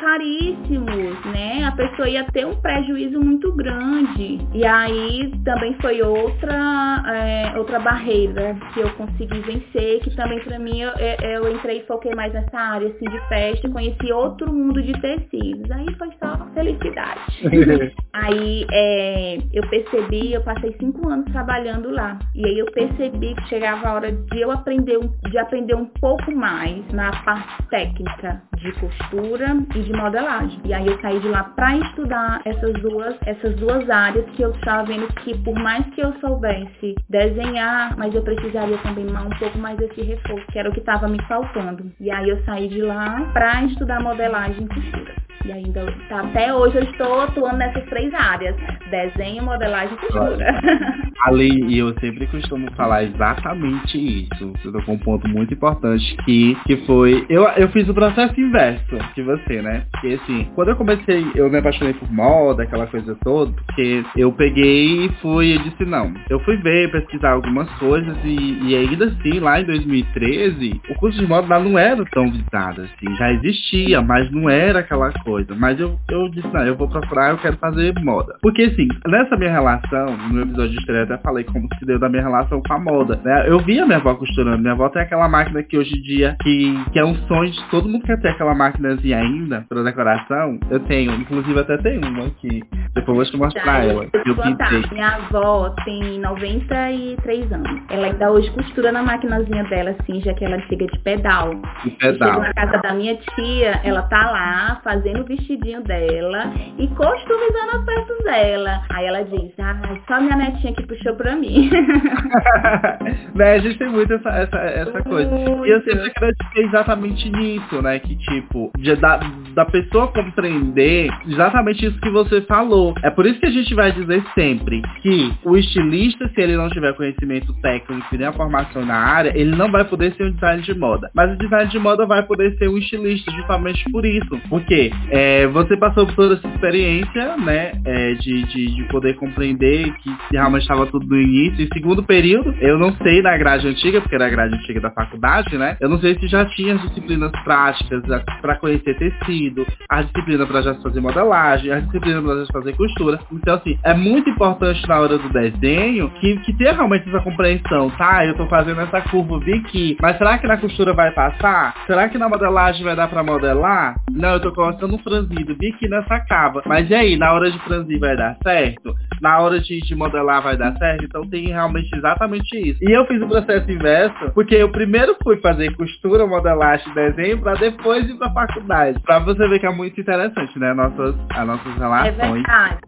Os tecidos são caríssimos, né? A pessoa ia ter um prejuízo muito grande. E aí também foi outra, é, outra barreira que eu consegui vencer, que também para mim eu, eu entrei e foquei mais nessa área assim, de festa, conheci outro mundo de tecidos. Aí foi só felicidade. aí é, eu percebi, eu passei cinco anos trabalhando lá. E aí eu percebi que chegava a hora de eu aprender, de aprender um pouco mais na parte técnica de costura e de modelagem. E aí eu saí de lá para estudar essas duas, essas duas áreas que eu estava vendo que por mais que eu soubesse desenhar, mas eu precisaria também um pouco mais desse reforço, que era o que estava me faltando. E aí eu saí de lá para estudar modelagem e costura. E ainda tá, até hoje eu estou atuando nessas três áreas: desenho, modelagem e costura. Ali, e eu sempre costumo falar exatamente isso. Você tocou um ponto muito importante que, que foi. Eu, eu fiz o processo inverso que você, né? Porque assim, quando eu comecei, eu me apaixonei por moda, aquela coisa toda, porque eu peguei e fui e disse, não. Eu fui ver, pesquisar algumas coisas e, e ainda assim, lá em 2013, o curso de moda não era tão visado, assim. Já existia, mas não era aquela coisa coisa. Mas eu, eu disse, não, eu vou procurar, eu quero fazer moda. Porque assim, nessa minha relação, no episódio de estreia, até falei como se deu da minha relação com a moda. Né? Eu via minha avó costurando. Minha avó tem aquela máquina que hoje em dia, que, que é um sonho de todo mundo quer ter aquela máquinazinha ainda, pra decoração. Eu tenho, inclusive até tem uma aqui. Depois vou te mostrar ela. Eu pintei. Minha avó tem 93 anos. Ela ainda hoje costura na maquinazinha dela, assim, já que ela chega de pedal. De pedal. na casa da minha tia, ela tá lá fazendo o vestidinho dela e costumizando as peças dela. Aí ela diz, ah, só minha netinha que puxou pra mim. né, a gente tem muito essa, essa, essa coisa. E eu sempre acreditei exatamente nisso, né? Que tipo, de, da, da pessoa compreender exatamente isso que você falou. É por isso que a gente vai dizer sempre que o estilista, se ele não tiver conhecimento técnico e nem a formação na área, ele não vai poder ser um designer de moda. Mas o designer de moda vai poder ser um estilista justamente por isso. Porque é, você passou por toda essa experiência, né? É, de, de, de, poder compreender que realmente estava tudo no início. E segundo período, eu não sei na grade antiga, porque era a grade antiga da faculdade, né? Eu não sei se já tinha as disciplinas práticas para conhecer tecido, a disciplina para já fazer modelagem, a disciplina para já fazer costura. Então, assim, é muito importante na hora do desenho que, que tenha realmente essa compreensão, tá? Eu tô fazendo essa curva, aqui, mas será que na costura vai passar? Será que na modelagem vai dar para modelar? Não, eu tô colocando franzido, vi que nessa cava. Mas e aí, na hora de franzir vai dar certo? Na hora de, de modelar vai dar certo? Então tem realmente exatamente isso. E eu fiz o processo inverso, porque eu primeiro fui fazer costura, modelagem, desenho, pra depois ir pra faculdade. Pra você ver que é muito interessante, né? Nossas, as nossas relações. É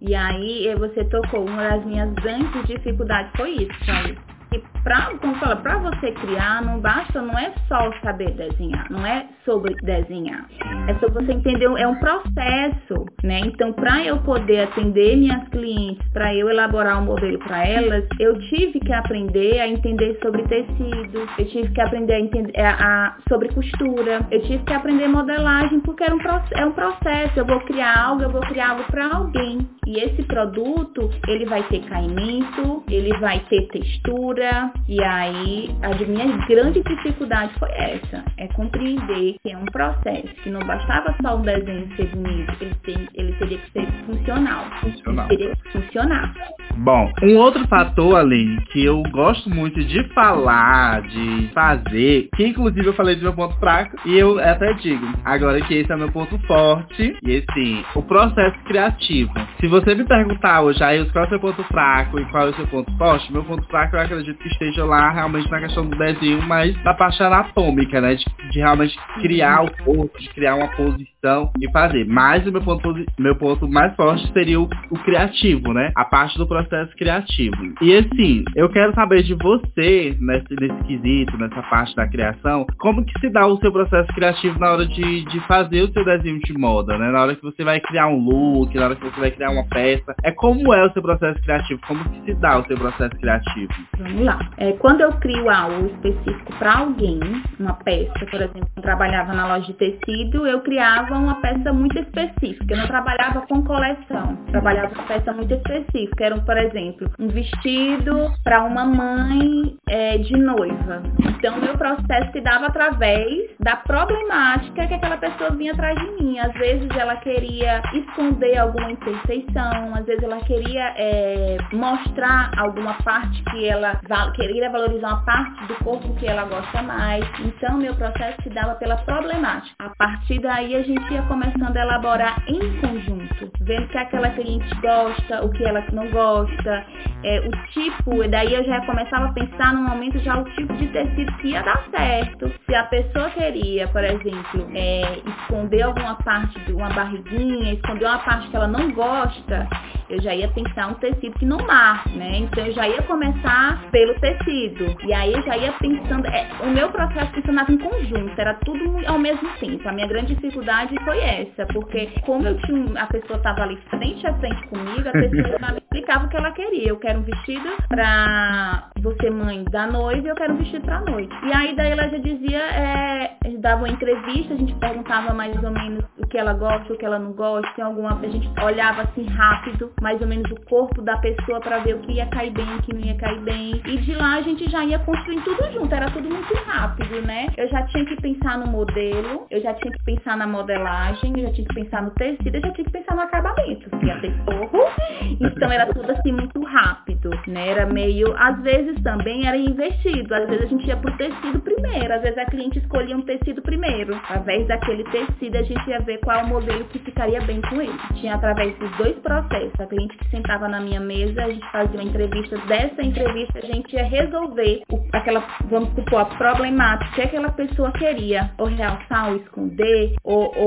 E aí você tocou, uma das minhas grandes dificuldades foi isso, sabe? Pra, como fala, para você criar, não basta, não é só saber desenhar, não é sobre desenhar. É sobre você entender, é um processo, né? Então, para eu poder atender minhas clientes, para eu elaborar um modelo para elas, eu tive que aprender a entender sobre tecido, eu tive que aprender a entender a, a, sobre costura, eu tive que aprender modelagem, porque era um, é um processo. Eu vou criar algo, eu vou criar algo para alguém. E esse produto, ele vai ter caimento, ele vai ter textura, e aí a minha grande dificuldade foi essa, é compreender que é um processo, que não bastava só o desenho ser bonito, ele, tem, ele teria que ser funcional. Funcional. Ele teria que funcionar. Bom, um outro fator, Aline, que eu gosto muito de falar, de fazer, que inclusive eu falei do meu ponto fraco, e eu até digo, agora que esse é meu ponto forte, e assim, o processo criativo. Se você me perguntar hoje, aí, qual é o seu ponto fraco e qual é o seu ponto forte, meu ponto fraco eu acredito que esteja lá realmente na questão do desenho, mas na parte anatômica, né? De, de realmente criar o corpo, de criar uma posição e fazer. Mas o meu ponto, meu ponto mais forte seria o, o criativo, né? A parte do processo criativo. E assim, eu quero saber de você, nesse, nesse quesito, nessa parte da criação, como que se dá o seu processo criativo na hora de, de fazer o seu desenho de moda, né? Na hora que você vai criar um look, na hora que você vai criar uma peça. É como é o seu processo criativo? Como que se dá o seu processo criativo? Vamos lá. É, quando eu crio algo específico para alguém, uma peça, por exemplo, eu trabalhava na loja de tecido, eu criava uma peça muito específica. Eu não trabalhava com coleção, trabalhava com peça muito específica. Era, por exemplo, um vestido para uma mãe é, de noiva. Então, meu processo se dava através da problemática que aquela pessoa vinha atrás de mim. Às vezes ela queria esconder alguma imperfeição, às vezes ela queria é, mostrar alguma parte que ela queria valorizar uma parte do corpo que ela gosta mais. Então, meu processo se dava pela problemática. A partir daí, a gente ia começando a elaborar em conjunto, vendo que aquela cliente gosta, o que ela não gosta, é, o tipo, e daí eu já começava a pensar no momento já o tipo de tecido que ia dar certo. Se a pessoa queria, por exemplo, é, esconder alguma parte de uma barriguinha, esconder uma parte que ela não gosta, eu já ia pensar um tecido que não marque, né? Então eu já ia começar pelo tecido. E aí eu já ia pensando, é, o meu processo funcionava em conjunto, era tudo ao mesmo tempo. A minha grande dificuldade foi essa, porque como eu tinha, a pessoa estava ali frente a frente comigo, a pessoa me explicava o que ela queria. Eu quero um vestido pra você mãe da noiva e eu quero um vestido pra noite. E aí daí ela já dizia, é, dava uma entrevista, a gente perguntava mais ou menos o que ela gosta, o que ela não gosta, tem alguma, a gente olhava assim rápido, mais ou menos o corpo da pessoa para ver o que ia cair bem, o que não ia cair bem. E de lá a gente já ia construindo tudo junto, era tudo muito rápido, né? Eu já tinha que pensar no modelo, eu já tinha que pensar na modelagem, eu já tinha que pensar no tecido, eu já tinha que pensar no acabamento, que ia ter forro. Então era tudo assim muito rápido, né? Era meio, às vezes também era investido, às vezes a gente ia pro tecido primeiro, às vezes a cliente escolhia um tecido primeiro. Através daquele tecido a gente ia ver qual o modelo que ficaria bem com ele. Tinha através dos dois processos, a cliente que sentava na minha mesa, a gente fazia uma entrevista, dessa entrevista a gente ia resolver o, aquela, vamos supor, a problemática que aquela pessoa queria, ou realçar, ou esconder, ou, ou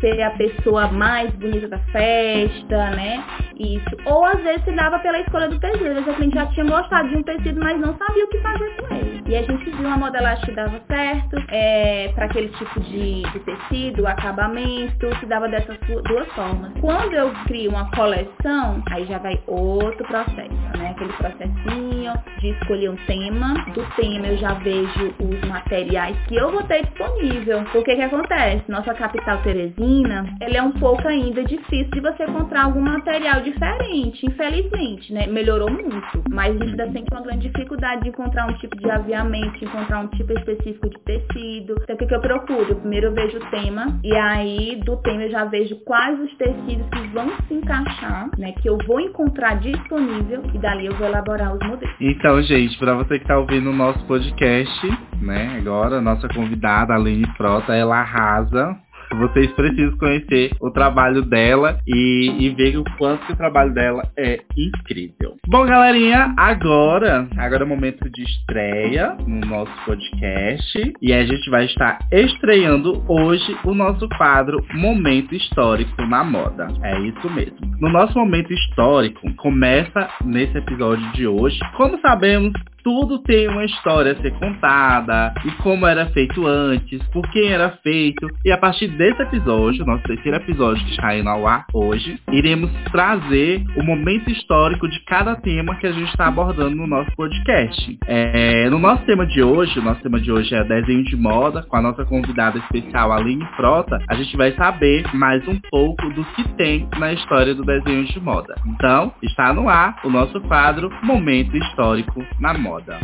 ser a pessoa mais bonita da festa, né? Isso. Ou às vezes se dava pela escolha do tecido. Às vezes a cliente já tinha gostado de um tecido, mas não sabia o que fazer com ele. E a gente viu uma modelagem que dava certo é, para aquele tipo de, de tecido, acabamento, se dava dessas duas formas. Quando eu crio uma coleção, aí já vai outro processo, né? Aquele processinho de escolher um tema. Do tema eu já vejo os materiais que eu vou ter disponível. O que que acontece? Nossa capital Teresina, ela é um pouco ainda difícil de você encontrar algum material diferente, infelizmente, né? Melhorou muito, mas a gente ainda tem uma grande dificuldade de encontrar um tipo de aviamento, de encontrar um tipo específico de tecido. Então o que, que eu procuro? Primeiro eu vejo o tema e aí do tema eu já vejo quais os tecidos que vão se encaixar, né? Que eu vou encontrar disponível e dali eu vou elaborar os modelos. Então, gente, para você que está ouvindo o nosso podcast, né? Agora, nossa convidada, Aline Frota, ela arrasa vocês precisam conhecer o trabalho dela e, e ver o quanto que o trabalho dela é incrível. Bom, galerinha, agora, agora é o momento de estreia no nosso podcast e a gente vai estar estreando hoje o nosso quadro Momento Histórico na Moda. É isso mesmo. No nosso momento histórico, começa nesse episódio de hoje. Como sabemos, tudo tem uma história a ser contada e como era feito antes, por quem era feito. E a partir desse episódio, nosso terceiro episódio que está indo ao ar hoje, iremos trazer o momento histórico de cada tema que a gente está abordando no nosso podcast. É, no nosso tema de hoje, o nosso tema de hoje é desenho de moda, com a nossa convidada especial Aline Frota, a gente vai saber mais um pouco do que tem na história do desenho de moda. Então, está no ar o nosso quadro Momento Histórico na Moda moda.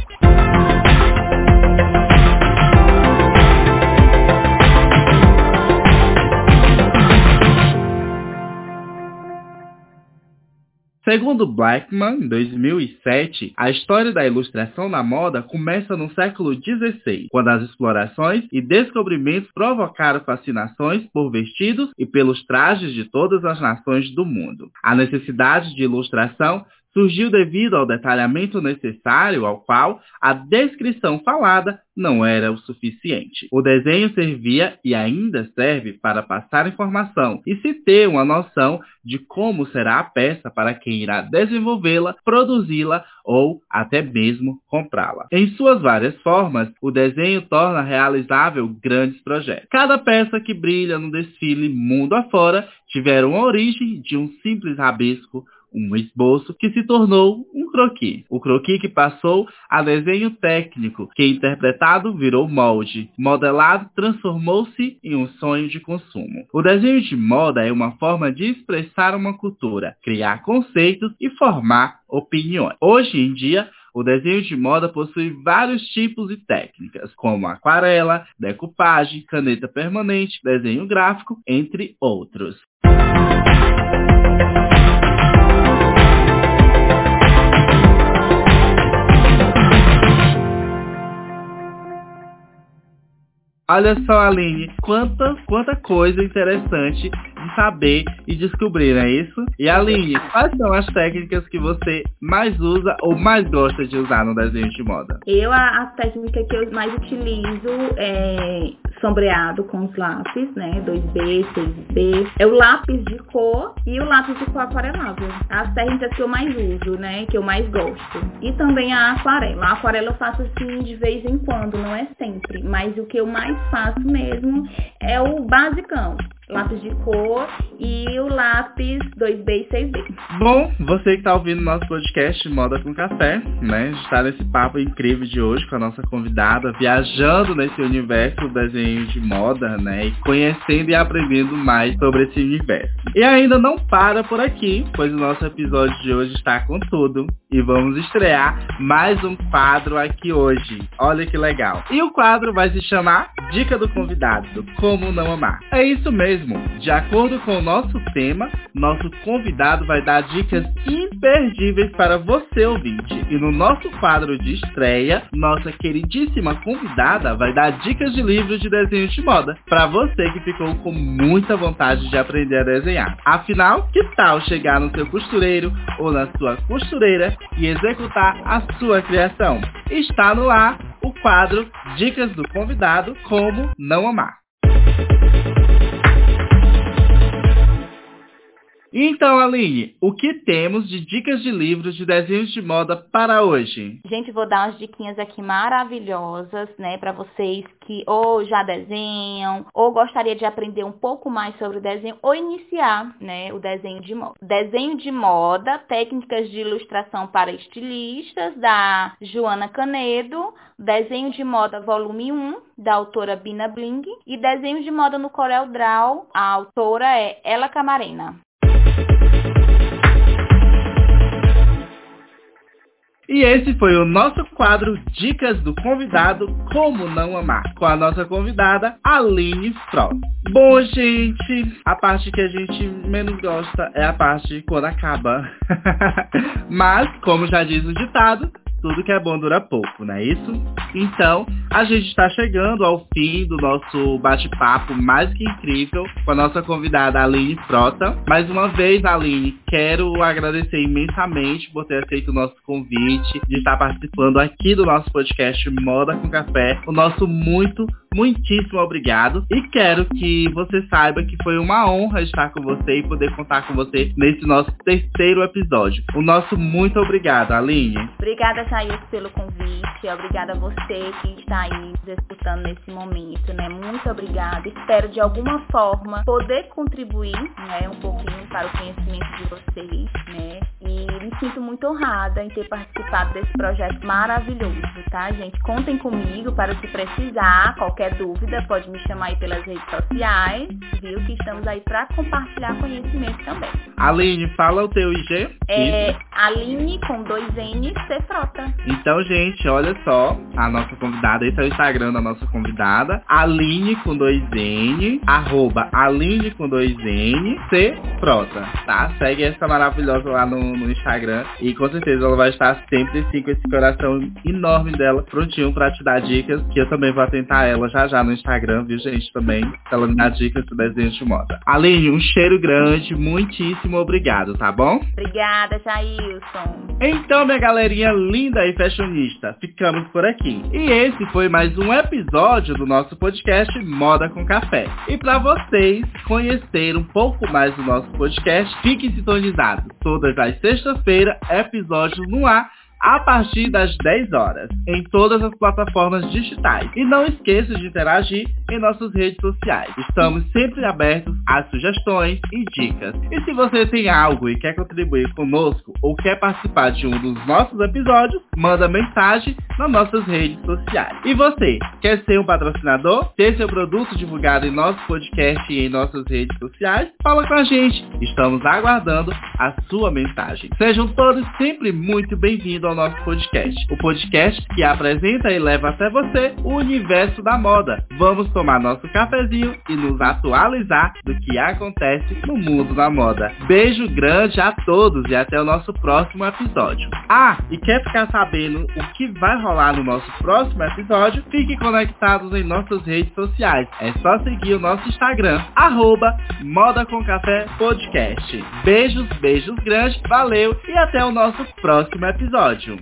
Segundo Blackman, em 2007, a história da ilustração na moda começa no século XVI, quando as explorações e descobrimentos provocaram fascinações por vestidos e pelos trajes de todas as nações do mundo. A necessidade de ilustração surgiu devido ao detalhamento necessário ao qual a descrição falada não era o suficiente. O desenho servia e ainda serve para passar informação e se ter uma noção de como será a peça para quem irá desenvolvê-la, produzi-la ou até mesmo comprá-la. Em suas várias formas, o desenho torna realizável grandes projetos. Cada peça que brilha no desfile mundo afora tiveram a origem de um simples rabisco um esboço que se tornou um croquis. O croquis que passou a desenho técnico, que interpretado virou molde, modelado transformou-se em um sonho de consumo. O desenho de moda é uma forma de expressar uma cultura, criar conceitos e formar opiniões. Hoje em dia, o desenho de moda possui vários tipos e técnicas, como aquarela, decupagem, caneta permanente, desenho gráfico, entre outros. Olha só, Aline, quanta, quanta coisa interessante de saber e descobrir, não é isso? E Aline, quais são as técnicas que você mais usa ou mais gosta de usar no desenho de moda? Eu, a, a técnica que eu mais utilizo é sombreado com os lápis, né? 2B, 6B. É o lápis de cor e o lápis de cor aquarelável. As técnicas que eu mais uso, né? Que eu mais gosto. E também a aquarela. A aquarela eu faço assim de vez em quando, não é sempre. Mas o que eu mais faço mesmo é o basicão lápis de cor e o lápis 2B e 6B. Bom, você que está ouvindo nosso podcast Moda com Café, né? Está nesse papo incrível de hoje com a nossa convidada, viajando nesse universo do desenho de moda, né? E conhecendo e aprendendo mais sobre esse universo. E ainda não para por aqui, pois o nosso episódio de hoje está com tudo. E vamos estrear mais um quadro aqui hoje. Olha que legal. E o quadro vai se chamar Dica do Convidado, Como Não Amar. É isso mesmo mesmo. De acordo com o nosso tema, nosso convidado vai dar dicas imperdíveis para você ouvinte. E no nosso quadro de estreia, nossa queridíssima convidada vai dar dicas de livros de desenho de moda para você que ficou com muita vontade de aprender a desenhar. Afinal, que tal chegar no seu costureiro ou na sua costureira e executar a sua criação? Está no ar o quadro Dicas do Convidado Como Não Amar. Então, Aline, o que temos de dicas de livros de desenhos de moda para hoje? Gente, vou dar umas diquinhas aqui maravilhosas, né, para vocês que ou já desenham, ou gostaria de aprender um pouco mais sobre o desenho, ou iniciar, né, o desenho de moda. Desenho de moda, técnicas de ilustração para estilistas, da Joana Canedo, Desenho de moda volume 1, da autora Bina Bling, e Desenho de moda no Corel Draw, a autora é Ela Camarena. E esse foi o nosso quadro Dicas do Convidado Como Não Amar, com a nossa convidada Aline Frost. Bom, gente, a parte que a gente menos gosta é a parte quando acaba. Mas, como já diz o ditado, tudo que é bom dura pouco, não é isso? Então, a gente está chegando ao fim do nosso bate-papo mais que incrível com a nossa convidada Aline Frota. Mais uma vez, Aline, quero agradecer imensamente por ter aceito o nosso convite de estar participando aqui do nosso podcast Moda com Café. O nosso muito, muitíssimo obrigado. E quero que você saiba que foi uma honra estar com você e poder contar com você nesse nosso terceiro episódio. O nosso muito obrigado, Aline. Obrigada, Thaís, pelo convite. Obrigada a você que está aí escutando nesse momento, né? Muito obrigada. Espero de alguma forma poder contribuir, né, um pouquinho para o conhecimento de vocês, né? E me sinto muito honrada em ter participado desse projeto maravilhoso, tá, gente? Contem comigo para o que precisar. Qualquer dúvida, pode me chamar aí pelas redes sociais, viu? Que estamos aí para compartilhar conhecimento também. Aline, fala o teu IG. É Aline com dois N, C Frota. Então, gente, olha só, a nossa convidada, esse é o Instagram da nossa convidada, Aline com dois N, arroba Aline com dois N, C Frota, tá? Segue essa maravilhosa lá no, no Instagram e com certeza ela vai estar sempre assim com esse coração enorme dela, prontinho pra te dar dicas, que eu também vou atentar ela já já no Instagram, viu, gente, também, pra ela me dar dicas do desenho de moda. Aline, um cheiro grande, muitíssimo obrigado, tá bom? Obrigada, Jailson. Então, minha galerinha linda e fashionista, ficamos por aqui. E esse foi mais um episódio do nosso podcast Moda com Café. E para vocês conhecerem um pouco mais do nosso podcast, fiquem sintonizados. Todas as sextas-feiras, episódios no ar a partir das 10 horas, em todas as plataformas digitais. E não esqueça de interagir em nossas redes sociais. Estamos sempre abertos a sugestões e dicas. E se você tem algo e quer contribuir conosco ou quer participar de um dos nossos episódios, manda mensagem nas nossas redes sociais. E você, quer ser um patrocinador? Ter seu produto divulgado em nosso podcast e em nossas redes sociais? Fala com a gente. Estamos aguardando a sua mensagem. Sejam todos sempre muito bem-vindos ao nosso podcast. O podcast que apresenta e leva até você o universo da moda. Vamos tomar nosso cafezinho e nos atualizar do que acontece no mundo da moda. Beijo grande a todos e até o nosso próximo episódio. Ah, e quer ficar sabendo o que vai rolar no nosso próximo episódio? Fique conectados em nossas redes sociais. É só seguir o nosso Instagram, arroba Moda com Café Podcast. Beijos, beijos grandes, valeu e até o nosso próximo episódio. rádio.